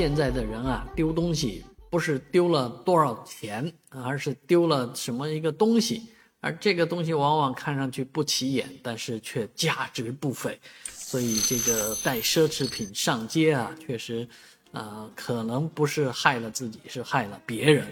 现在的人啊，丢东西不是丢了多少钱，而是丢了什么一个东西，而这个东西往往看上去不起眼，但是却价值不菲。所以这个带奢侈品上街啊，确实，啊，可能不是害了自己，是害了别人。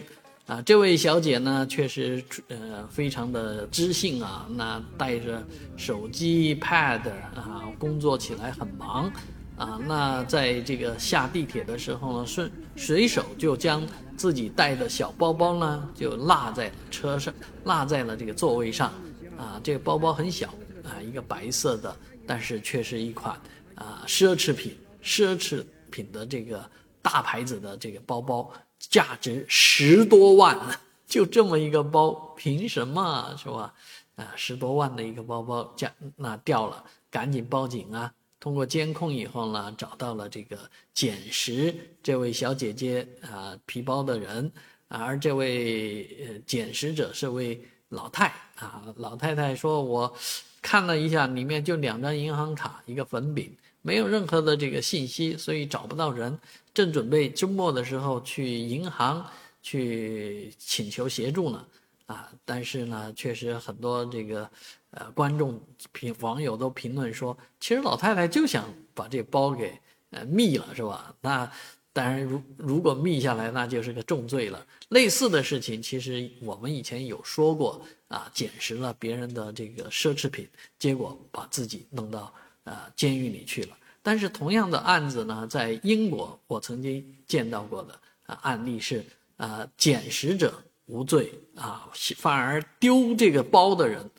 啊，这位小姐呢，确实呃非常的知性啊，那带着手机 pad 啊，工作起来很忙。啊，那在这个下地铁的时候呢，顺随手就将自己带的小包包呢，就落在车上，落在了这个座位上。啊，这个包包很小啊，一个白色的，但是却是一款啊奢侈品，奢侈品的这个大牌子的这个包包，价值十多万，就这么一个包，凭什么是吧？啊，十多万的一个包包，价那掉了，赶紧报警啊！通过监控以后呢，找到了这个捡拾这位小姐姐啊皮包的人，而这位呃捡拾者是位老太啊。老太太说：“我看了一下，里面就两张银行卡，一个粉饼，没有任何的这个信息，所以找不到人。正准备周末的时候去银行去请求协助呢，啊，但是呢，确实很多这个。”呃，观众评网友都评论说，其实老太太就想把这包给呃密了，是吧？那当然，如如果密下来，那就是个重罪了。类似的事情，其实我们以前有说过啊，捡拾了别人的这个奢侈品，结果把自己弄到啊监狱里去了。但是同样的案子呢，在英国我曾经见到过的啊案例是啊，捡拾者无罪啊，反而丢这个包的人。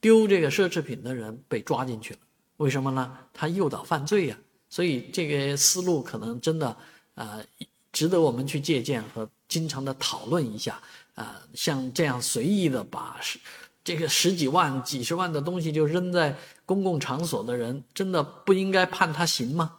丢这个奢侈品的人被抓进去了，为什么呢？他诱导犯罪呀，所以这个思路可能真的啊，值得我们去借鉴和经常的讨论一下啊。像这样随意的把十这个十几万、几十万的东西就扔在公共场所的人，真的不应该判他刑吗？